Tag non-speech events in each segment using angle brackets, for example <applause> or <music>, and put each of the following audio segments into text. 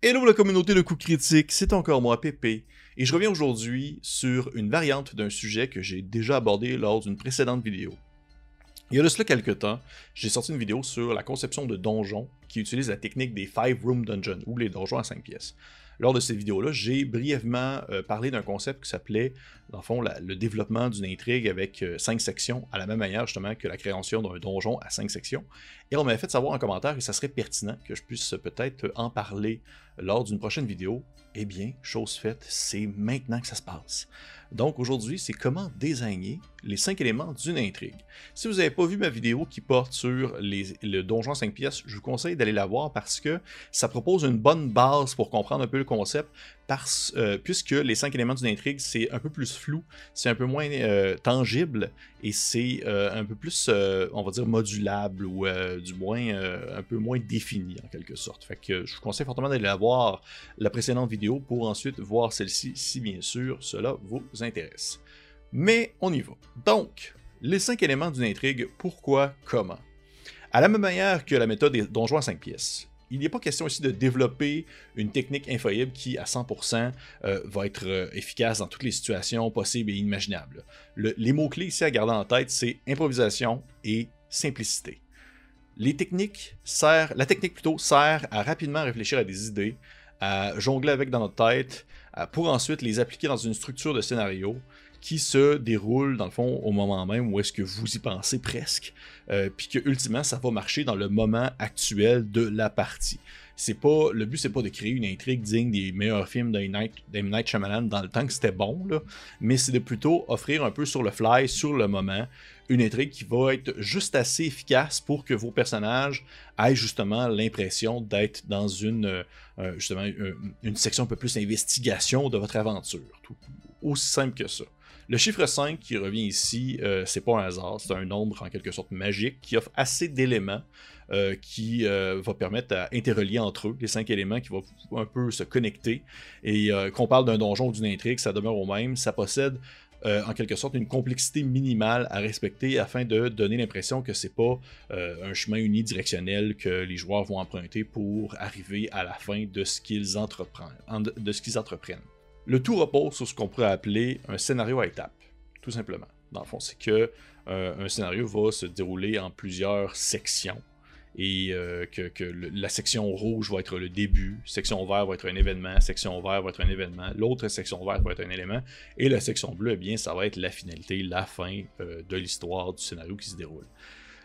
Hello la communauté de coups critiques, c'est encore moi Pépé, et je reviens aujourd'hui sur une variante d'un sujet que j'ai déjà abordé lors d'une précédente vidéo. Il y a de cela quelques temps, j'ai sorti une vidéo sur la conception de donjons qui utilise la technique des 5 Room Dungeon, ou les donjons à 5 pièces. Lors de cette vidéo-là, j'ai brièvement euh, parlé d'un concept qui s'appelait, dans le fond, le développement d'une intrigue avec 5 euh, sections, à la même manière justement que la création d'un donjon à 5 sections. Et on m'avait fait savoir en commentaire que ça serait pertinent que je puisse peut-être en parler lors d'une prochaine vidéo. Eh bien, chose faite, c'est maintenant que ça se passe. Donc aujourd'hui, c'est comment désigner les 5 éléments d'une intrigue. Si vous n'avez pas vu ma vidéo qui porte sur le donjon 5 pièces, je vous conseille d'aller la voir parce que ça propose une bonne base pour comprendre un peu le concept, euh, puisque les 5 éléments d'une intrigue, c'est un peu plus flou, c'est un peu moins euh, tangible, et c'est euh, un peu plus, on va dire, modulable, ou du moins un peu moins défini en quelque sorte. Fait que je vous conseille fortement d'aller la voir la précédente vidéo pour ensuite voir celle-ci si bien sûr cela vous intéresse. Mais on y va. Donc, les cinq éléments d'une intrigue, pourquoi, comment À la même manière que la méthode des donjons à 5 pièces, il n'est pas question ici de développer une technique infaillible qui, à 100%, euh, va être euh, efficace dans toutes les situations possibles et imaginables. les mots-clés ici à garder en tête, c'est improvisation et simplicité. Les techniques servent, la technique plutôt sert à rapidement réfléchir à des idées, à jongler avec dans notre tête, pour ensuite les appliquer dans une structure de scénario qui se déroule dans le fond au moment même où est-ce que vous y pensez presque, euh, puis que ultimement ça va marcher dans le moment actuel de la partie. C'est pas le but c'est pas de créer une intrigue digne des meilleurs films d'M Night, Night Shyamalan dans le temps que c'était bon mais c'est de plutôt offrir un peu sur le fly, sur le moment, une intrigue qui va être juste assez efficace pour que vos personnages aient justement l'impression d'être dans une euh, justement une, section un peu plus investigation de votre aventure. Tout, aussi simple que ça. Le chiffre 5 qui revient ici, euh, c'est pas un hasard, c'est un nombre en quelque sorte magique qui offre assez d'éléments euh, qui euh, va permettre à interrelier entre eux les cinq éléments qui vont un peu se connecter. Et qu'on parle d'un donjon ou d'une intrigue, ça demeure au même. Ça possède en quelque sorte une complexité minimale à respecter afin de donner l'impression que c'est pas un chemin unidirectionnel que les joueurs vont emprunter pour arriver à la fin de ce qu'ils entreprennent. De ce qu'ils entreprennent. Le tout repose sur ce qu'on pourrait appeler un scénario à étapes, tout simplement. Dans le fond, c'est que euh, un scénario va se dérouler en plusieurs sections et euh, que, la section rouge va être le début, section vert va être un événement, section vert va être un événement, l'autre section verte va être un élément, et la section bleue, eh bien, ça va être la finalité, la fin euh, de l'histoire du scénario qui se déroule.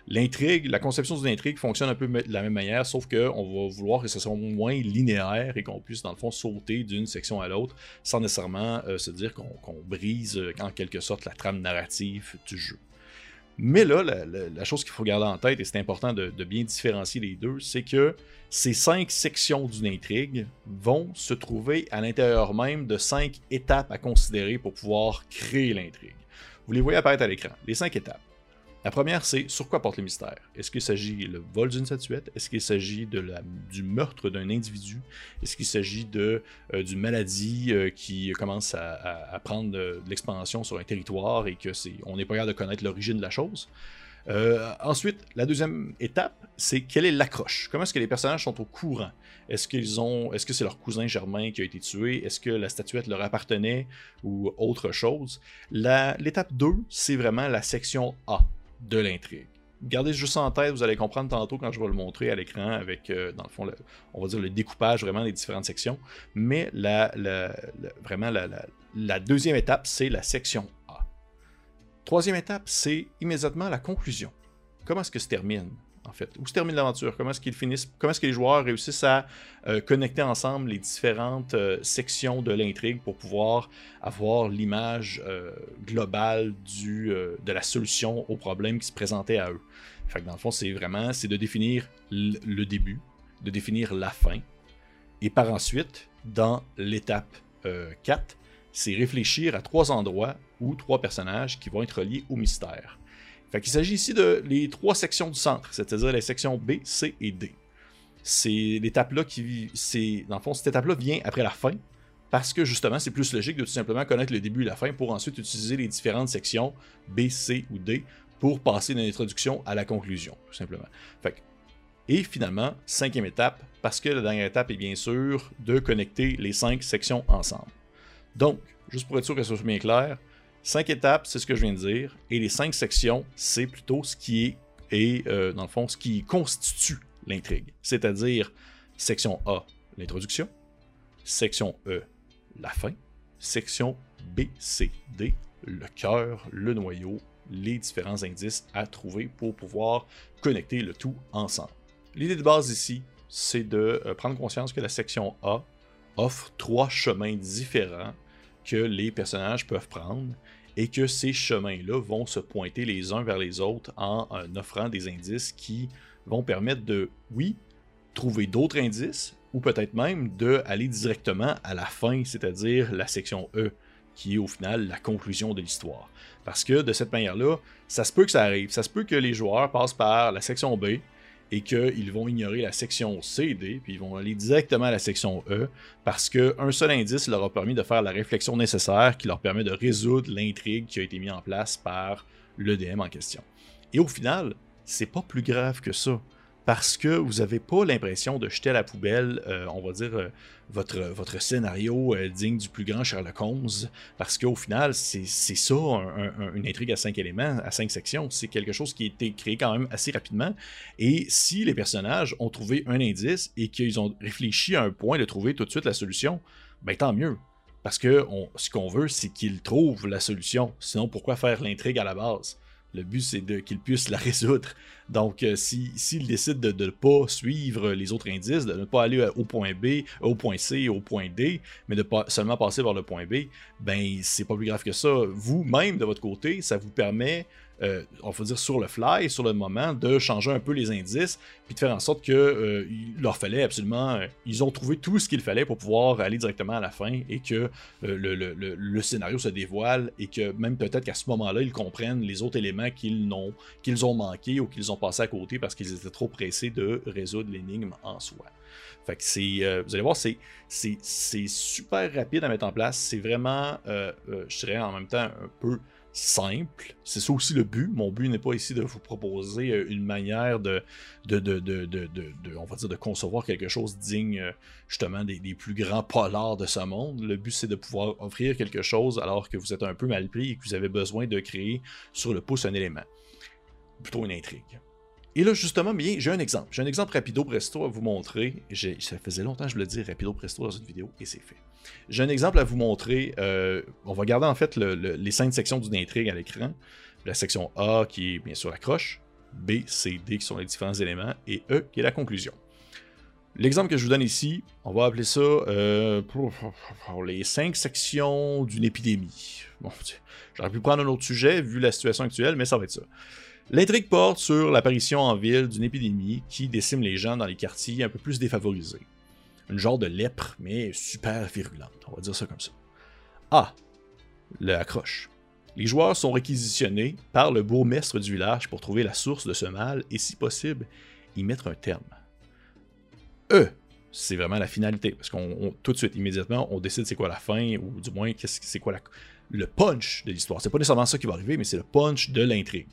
L'intrigue, la conception d'une intrigue fonctionne un peu de la même manière, sauf qu'on va vouloir que ce soit moins linéaire et qu'on puisse, dans le fond, sauter d'une section à l'autre sans nécessairement euh, se dire qu'on brise en quelque sorte la trame narrative du jeu. Mais là, la, chose qu'il faut garder en tête, et c'est important de, bien différencier les deux, c'est que ces cinq sections d'une intrigue vont se trouver à l'intérieur même de cinq étapes à considérer pour pouvoir créer l'intrigue. Vous les voyez apparaître à l'écran, les cinq étapes. La première, c'est sur quoi porte le mystère? Est-ce qu'il s'agit le vol d'une statuette? Est-ce qu'il s'agit du meurtre d'un individu? Est-ce qu'il s'agit euh, d'une maladie euh, qui commence à, prendre de, l'expansion sur un territoire et que c'est on n'est pas capable de connaître l'origine de la chose? Euh, ensuite, la deuxième étape, c'est quelle est l'accroche? Comment est-ce que les personnages sont au courant? Est-ce qu'ils ont, est-ce que c'est leur cousin Germain qui a été tué? Est-ce que la statuette leur appartenait ou autre chose? L'étape 2, c'est vraiment la section A de l'intrigue. Gardez juste en tête, vous allez comprendre tantôt quand je vais le montrer à l'écran avec, euh, dans le fond, on va dire le découpage vraiment des différentes sections. Mais la, vraiment, la, deuxième étape, c'est la section A. Troisième étape, c'est immédiatement la conclusion. Comment est-ce que se termine? En fait. Où se termine l'aventure? Comment est-ce qu'ils finissent, comment est-ce que les joueurs réussissent à euh, connecter ensemble les différentes euh, sections de l'intrigue pour pouvoir avoir l'image euh, globale de la solution au problème qui se présentait à eux? Dans le fond, c'est vraiment c'est de définir le début, de définir la fin, et par ensuite, dans l'étape 4, c'est réfléchir à trois endroits ou trois personnages qui vont être reliés au mystère. Fait qu'il s'agit ici de les trois sections du centre, c'est-à-dire les sections B, C et D. C'est l'étape-là qui. C'est, dans le fond, cette étape-là vient après la fin, parce que justement, c'est plus logique de tout simplement connaître le début et la fin pour ensuite utiliser les différentes sections B, C ou D pour passer d'une introduction à la conclusion, tout simplement. Fait Et finalement, cinquième étape, parce que la dernière étape est bien sûr de connecter les cinq sections ensemble. Donc, juste pour être sûr que ce soit bien clair, cinq étapes, c'est ce que je viens de dire, et les cinq sections, c'est plutôt ce qui est, et, euh, dans le fond, ce qui constitue l'intrigue. C'est-à-dire, section A, l'introduction, section E, la fin, section B, C, D, le cœur, le noyau, les différents indices à trouver pour pouvoir connecter le tout ensemble. L'idée de base ici, c'est de euh, prendre conscience que la section A offre trois chemins différents que les personnages peuvent prendre et que ces chemins-là vont se pointer les uns vers les autres en euh, offrant des indices qui vont permettre de, oui, trouver d'autres indices ou peut-être même d'aller directement à la fin, c'est-à-dire la section E, qui est au final la conclusion de l'histoire. Parce que de cette manière-là, ça se peut que ça arrive. Ça se peut que les joueurs passent par la section B, et qu'ils vont ignorer la section C et D, puis ils vont aller directement à la section E, parce qu'un seul indice leur a permis de faire la réflexion nécessaire qui leur permet de résoudre l'intrigue qui a été mise en place par le DM en question. Et au final, c'est pas plus grave que ça parce que vous n'avez pas l'impression de jeter à la poubelle, euh, on va dire, euh, votre, scénario euh, digne du plus grand Sherlock Holmes, parce qu'au final, c'est ça, une intrigue à cinq éléments, à cinq sections. C'est quelque chose qui a été créé quand même assez rapidement. Et si les personnages ont trouvé un indice et qu'ils ont réfléchi à un point de trouver tout de suite la solution, ben tant mieux. Parce que ce qu'on veut, c'est qu'ils trouvent la solution. Sinon, pourquoi faire l'intrigue à la base? Le but, c'est qu'ils puissent la <laughs> résoudre. Donc, euh, s'ils si, décident de ne pas suivre les autres indices, de ne pas aller au point B, au point C, au point D, mais de seulement passer vers le point B, ben, c'est pas plus grave que ça. Vous-même, de votre côté, ça vous permet euh, on va dire sur le fly, sur le moment, de changer un peu les indices, puis de faire en sorte que euh, leur fallait absolument, euh, ils ont trouvé tout ce qu'il fallait pour pouvoir aller directement à la fin et que le, scénario se dévoile et que même peut-être qu'à ce moment-là, ils comprennent les autres éléments qu'ils ont, manqués ou qu'ils ont passé à côté parce qu'ils étaient trop pressés de résoudre l'énigme en soi. Fait que c'est, vous allez voir, c'est, super rapide à mettre en place. C'est vraiment, je dirais en même temps, un peu simple. C'est ça aussi le but. Mon but n'est pas ici de vous proposer euh, une manière de, on va dire, de concevoir quelque chose digne euh, justement des, plus grands polars de ce monde. Le but, c'est de pouvoir offrir quelque chose alors que vous êtes un peu mal pris et que vous avez besoin de créer sur le pouce un élément. Plutôt une intrigue. Et là, justement, bien, j'ai un exemple. J'ai un exemple rapido presto à vous montrer. Ça faisait longtemps que je le dis rapido presto dans une vidéo et c'est fait. J'ai un exemple à vous montrer. Euh, on va garder en fait les cinq sections d'une intrigue à l'écran. La section A qui est bien sûr la croche, B, C, D qui sont les différents éléments, et E qui est la conclusion. L'exemple que je vous donne ici, on va appeler ça euh, les cinq sections d'une épidémie. <laughs> J'aurais pu prendre un autre sujet vu la situation actuelle, mais ça va être ça. L'intrigue porte sur l'apparition en ville d'une épidémie qui décime les gens dans les quartiers un peu plus défavorisés une genre de lèpre, mais super virulente. On va dire ça comme ça. Ah, le accroche. Les joueurs sont réquisitionnés par le bourgmestre du village pour trouver la source de ce mal et, si possible, y mettre un terme. E, c'est vraiment la finalité, parce qu'on tout de suite, immédiatement, on décide c'est quoi la fin, ou du moins c'est quoi le punch de l'histoire. C'est pas nécessairement ça qui va arriver, mais c'est le punch de l'intrigue.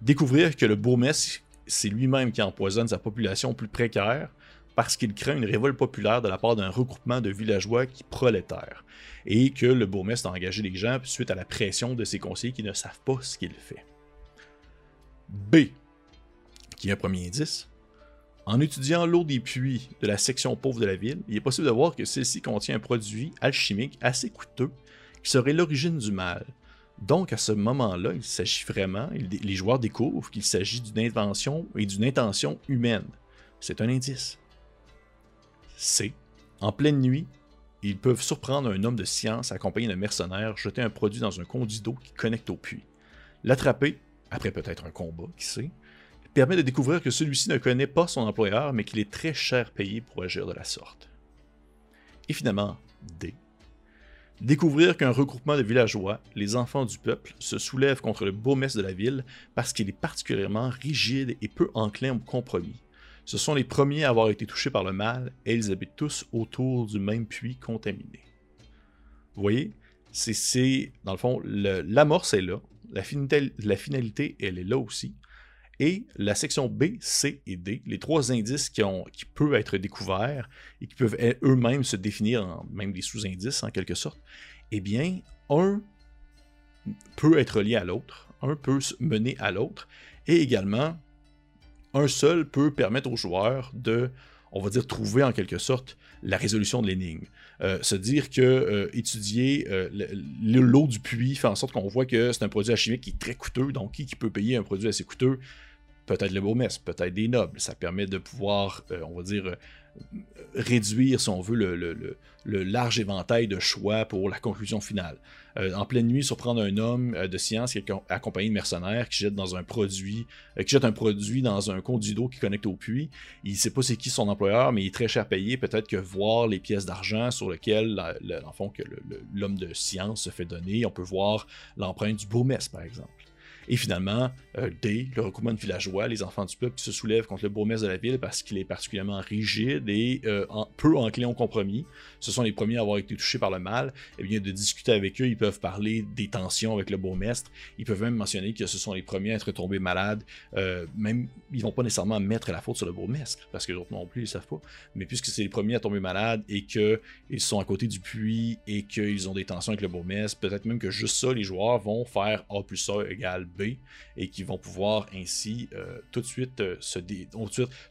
Découvrir que le bourgmestre, c'est lui-même qui empoisonne sa population plus précaire, parce qu'il craint une révolte populaire de la part d'un regroupement de villageois qui prolétaires, et que le bourgmestre a engagé les gens suite à la pression de ses conseillers qui ne savent pas ce qu'il fait. B, qui est un premier indice. En étudiant l'eau des puits de la section pauvre de la ville, il est possible de voir que celle-ci contient un produit alchimique assez coûteux qui serait l'origine du mal. Donc à ce moment-là, il s'agit vraiment, les joueurs découvrent qu'il s'agit d'une invention et d'une intention humaine. C'est un indice. C. En pleine nuit, ils peuvent surprendre un homme de science accompagné d'un mercenaire jeter un produit dans un conduit d'eau qui connecte au puits. L'attraper, après peut-être un combat, qui sait, permet de découvrir que celui-ci ne connaît pas son employeur, mais qu'il est très cher payé pour agir de la sorte. Et finalement, D. Découvrir qu'un regroupement de villageois, les enfants du peuple, se soulève contre le bourgmestre de la ville parce qu'il est particulièrement rigide et peu enclin au compromis. Ce sont les premiers à avoir été touchés par le mal et ils habitent tous autour du même puits contaminé. Vous voyez, c'est dans le fond, l'amorce est là, la finalité, la finalité, elle est là aussi. Et la section B, C et D, les trois indices qui, ont, peuvent être découverts et qui peuvent eux-mêmes se définir en même des sous-indices en quelque sorte, eh bien, un peut être lié à l'autre, un peut mener à l'autre, et également, un seul peut permettre aux joueurs de, on va dire, trouver en quelque sorte la résolution de l'énigme. Euh, se dire que euh, étudier euh, l'eau du puits fait en sorte qu'on voit que c'est un produit chimique qui est très coûteux, donc qui peut payer un produit assez coûteux Peut-être le bourgmestre, peut-être des nobles. Ça permet de pouvoir, on va dire, réduire, si on veut, le, large éventail de choix pour la conclusion finale. Euh, en pleine nuit, surprendre un homme euh, de science qui est accompagné de mercenaires qui jette dans un produit, euh, qui jette un produit dans un conduit d'eau qui connecte au puits. Il ne sait pas c'est qui son employeur, mais il est très cher payé. Peut-être que voir les pièces d'argent sur lesquelles, fond, que l'homme de science se fait donner, on peut voir l'empreinte du bourgmestre, par exemple. Et finalement, euh, D, le regroupement de villageois, les enfants du peuple qui se soulèvent contre le bourgmestre de la ville parce qu'il est particulièrement rigide et euh, peu enclin au compromis. Ce sont les premiers à avoir été touchés par le mal. Et eh bien, de discuter avec eux, ils peuvent parler des tensions avec le bourgmestre. Ils peuvent même mentionner que ce sont les premiers à être tombés malades. Euh, même, ils vont pas nécessairement mettre la faute sur le bourgmestre parce que les autres non plus, ils savent pas. Mais puisque c'est les premiers à tomber malades et qu'ils sont à côté du puits et qu'ils ont des tensions avec le bourgmestre, peut-être même que juste ça, les joueurs vont faire A plus A égale Et qui vont pouvoir ainsi euh, tout de suite euh, se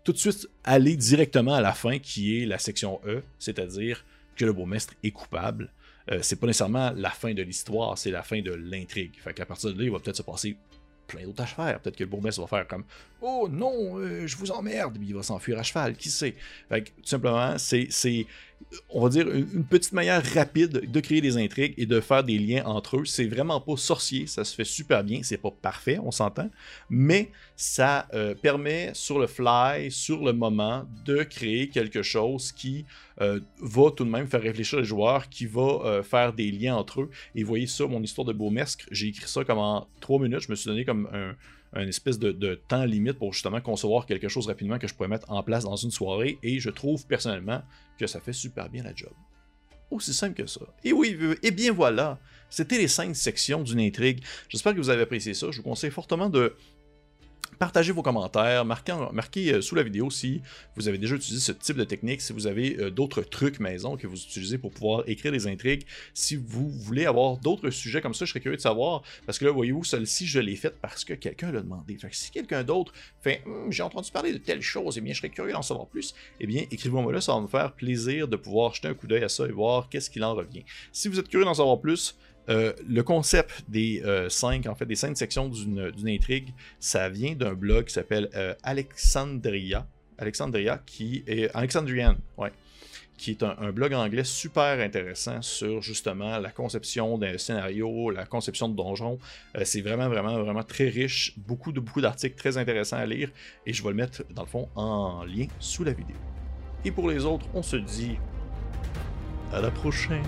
tout de suite aller directement à la fin qui est la section E, c'est-à-dire que le bourgmestre est coupable. Euh, c'est pas nécessairement la fin de l'histoire, c'est la fin de l'intrigue. Fait qu'à partir de là, il va peut-être se passer plein d'autres à faire. Peut-être que le bourgmestre va faire comme Oh non, je vous emmerde, il va s'enfuir à cheval, qui sait? Fait que, tout simplement, c'est on va dire, une, petite manière rapide de créer des intrigues et de faire des liens entre eux. C'est vraiment pas sorcier, ça se fait super bien. C'est pas parfait, on s'entend, mais ça euh, permet sur le fly, sur le moment, de créer quelque chose qui euh, va tout de même faire réfléchir les joueurs, qui va euh, faire des liens entre eux. Et voyez ça, mon histoire de Beaumesque, j'ai écrit ça comme en trois minutes. Je me suis donné comme un une espèce de, temps limite pour justement concevoir quelque chose rapidement que je pourrais mettre en place dans une soirée et je trouve personnellement que ça fait super bien la job. Aussi simple que ça. Et oui, et bien voilà, c'était les cinq sections d'une intrigue. J'espère que vous avez apprécié ça. Je vous conseille fortement de Partagez vos commentaires, marquez, euh, sous la vidéo si vous avez déjà utilisé ce type de technique, si vous avez euh, d'autres trucs maison que vous utilisez pour pouvoir écrire des intrigues. Si vous voulez avoir d'autres sujets comme ça, je serais curieux de savoir. Parce que là, voyez-vous, celle-ci, je l'ai faite parce que quelqu'un l'a demandé. Si quelqu'un d'autre fait hum, j'ai entendu parler de telle chose, et eh bien, je serais curieux d'en savoir plus, eh bien, écrivez-moi là, ça va me faire plaisir de pouvoir jeter un coup d'œil à ça et voir qu'est-ce qu'il en revient. Si vous êtes curieux d'en savoir plus, euh, le concept des euh, cinq, en fait, des cinq sections d'une intrigue, ça vient d'un blog qui s'appelle euh, Alexandria. Alexandria, qui est. Alexandrian, ouais. Qui est un, blog anglais super intéressant sur justement la conception d'un scénario, la conception de donjons. c'est vraiment, vraiment, vraiment très riche. Beaucoup de beaucoup d'articles très intéressants à lire. Et je vais le mettre, dans le fond, en lien sous la vidéo. Et pour les autres, on se dit à la prochaine.